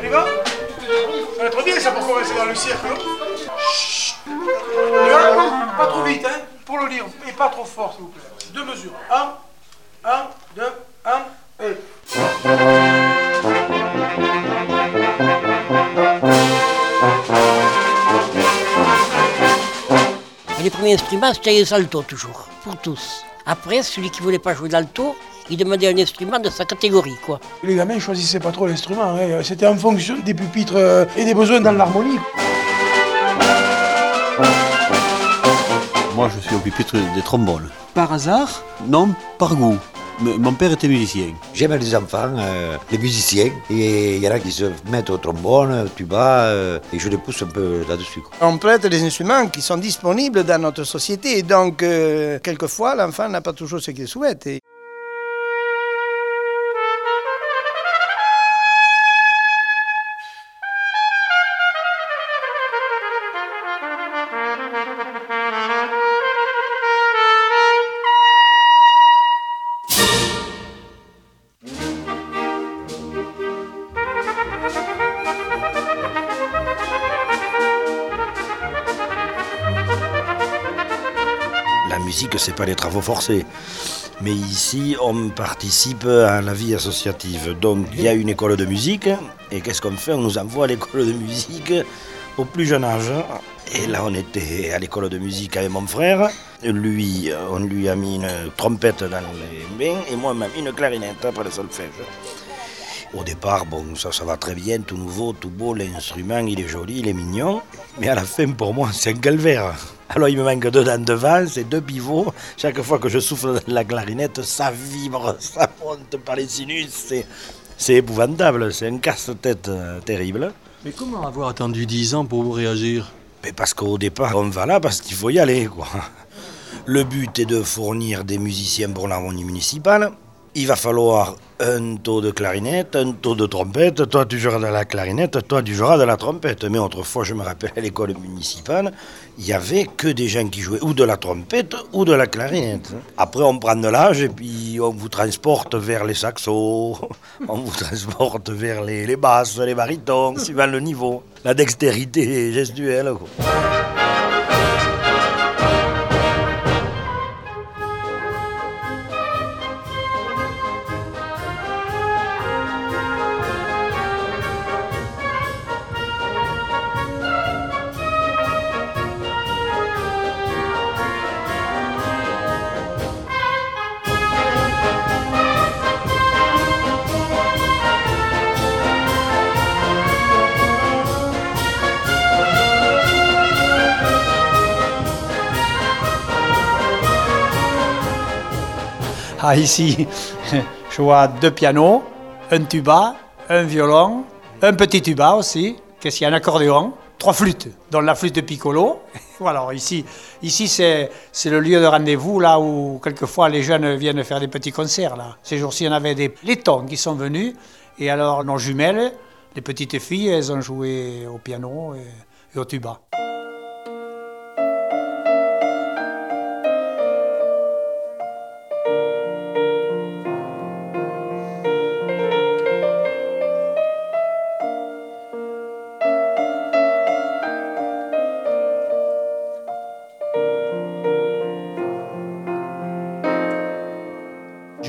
On y va? Ça va être bien ça pour commencer dans le cirque. hein Chut. Là, Pas trop vite, hein? Pour le lire. Et pas trop fort, s'il vous plaît. Deux mesures. Un, un, deux, un, et. Et les premiers instruments, c'était les altos toujours, pour tous. Après, celui qui voulait pas jouer d'alto, il demandait un instrument de sa catégorie, quoi. Les gamins ne choisissaient pas trop l'instrument. hein. C'était en fonction des pupitres euh, et des besoins dans l'harmonie. Moi, je suis au pupitre des trombones. Par hasard Non, par goût. M- mon père était musicien. J'aime les enfants, euh, les musiciens, et il y en a qui se mettent au trombone, au tuba, euh, et je les pousse un peu là-dessus. On prête des instruments qui sont disponibles dans notre société, et donc euh, quelquefois l'enfant n'a pas toujours ce qu'il souhaite. Et musique, c'est pas des travaux forcés. Mais ici, on participe à la vie associative. Donc, il y a une école de musique. Et qu'est-ce qu'on fait? On nous envoie à l'école de musique au plus jeune âge. Et là, on était à l'école de musique avec mon frère. Lui, on lui a mis une trompette dans les mains. Et moi, on m'a une clarinette après le solfège. Au départ, bon, ça, ça va très bien, tout nouveau, tout beau, l'instrument, il est joli, il est mignon. Mais à la fin, pour moi, c'est un calvaire. Alors, il me manque deux dents devant, c'est deux pivots. Chaque fois que je souffle dans la clarinette, ça vibre, ça monte par les sinus. C'est, c'est épouvantable, c'est un casse-tête euh, terrible. Mais comment avoir attendu 10 ans pour vous réagir? Mais parce qu'au départ, on va là parce qu'il faut y aller, quoi. Le but est de fournir des musiciens pour l'harmonie municipale. Il va falloir un taux de clarinette, un taux de trompette. Toi, tu joueras de la clarinette, toi, tu joueras de la trompette. Mais autrefois, je me rappelle à l'école municipale, il y avait que des gens qui jouaient ou de la trompette ou de la clarinette. Après, on prend de l'âge et puis on vous transporte vers les saxos, on vous transporte vers les, basses, les barytons, suivant le niveau. La dextérité gestuelle. Ah, ici, je vois deux pianos, un tuba, un violon, un petit tuba aussi, qu'est-ce qu'il y a, un accordéon, trois flûtes, dont la flûte de piccolo. Voilà, ici, ici c'est, le lieu de rendez-vous, là où quelquefois les jeunes viennent faire des petits concerts. Là. Ces jours-ci, on avait des laitons qui sont venus, et alors nos jumelles, les petites filles, elles ont joué au piano et au tuba.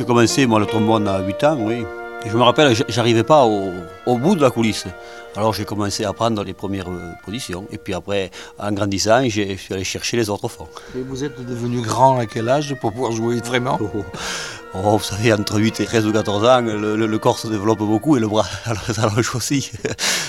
J'ai commencé, moi, le trombone à 8 ans, oui. Et je me rappelle, j'arrivais pas au, au bout de la coulisse. Alors j'ai commencé à prendre les premières euh, positions. Et puis après, en grandissant, je suis allé chercher les autres fonds. Et vous êtes devenu grand à quel âge pour pouvoir jouer vraiment? Oh, vous savez, entre 8 et 13 ou 14 ans, le, le- le corps se développe beaucoup et le bras ça l'allonge aussi.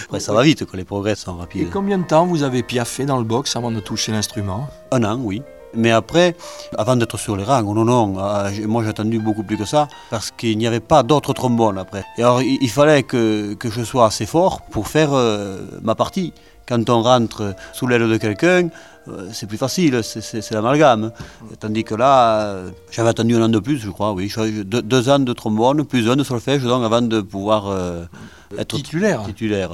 Après, ça va vite, quoi, les progrès sont Et rapides. combien de temps vous avez piaffé dans le box avant de toucher l'instrument? Un an, oui. Mais après, avant d'être sur les rangs, non, non, euh, moi j'ai attendu beaucoup plus que ça, parce qu'il n'y avait pas d'autres trombones après. Et alors il, fallait que, que je sois assez fort pour faire euh, ma partie. Quand on rentre sous l'aile de quelqu'un, euh, c'est plus facile, c'est- l'amalgame. Tandis que là, euh, j'avais attendu un an de plus, je crois, oui. Deux, deux ans de trombone, plus un de solfège, donc avant de pouvoir être Titulaire titulaire.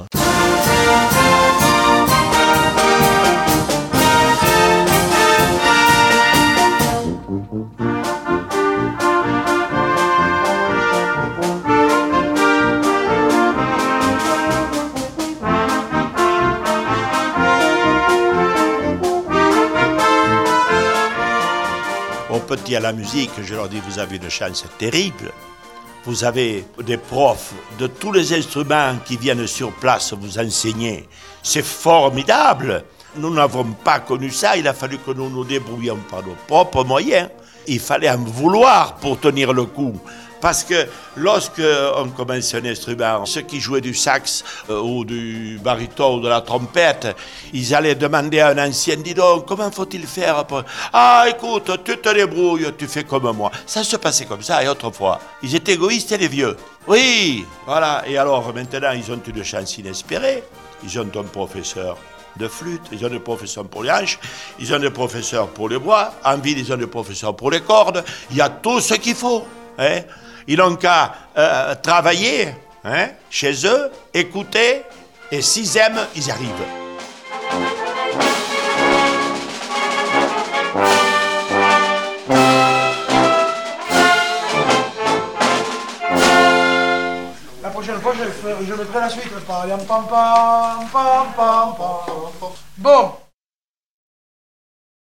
À la musique, je leur dis, vous avez une chance terrible. Vous avez des profs de tous les instruments qui viennent sur place vous enseigner. C'est formidable. Nous n'avons pas connu ça. Il a fallu que nous nous débrouillions par nos propres moyens. Il fallait en vouloir pour tenir le coup. Parce que lorsque on commence un instrument, ceux qui jouaient du sax euh, ou du baryton ou de la trompette, ils allaient demander à un ancien, dis donc, comment faut-il faire pour... Ah, écoute, tu te débrouilles, tu fais comme moi. Ça se passait comme ça, et autrefois. Ils étaient égoïstes, les vieux. Oui, voilà. Et alors, maintenant, ils ont une chance inespérée. Ils ont un professeur de flûte, ils ont des professeurs pour les hanches, ils ont des professeurs pour les bois, en ville, ils ont des professeurs pour les cordes. Il y a tout ce qu'il faut. Hein ils n'ont qu'à euh, travailler hein, chez eux, écouter, et s'ils aiment, ils arrivent. La prochaine fois, je, mettrai la suite. Bon,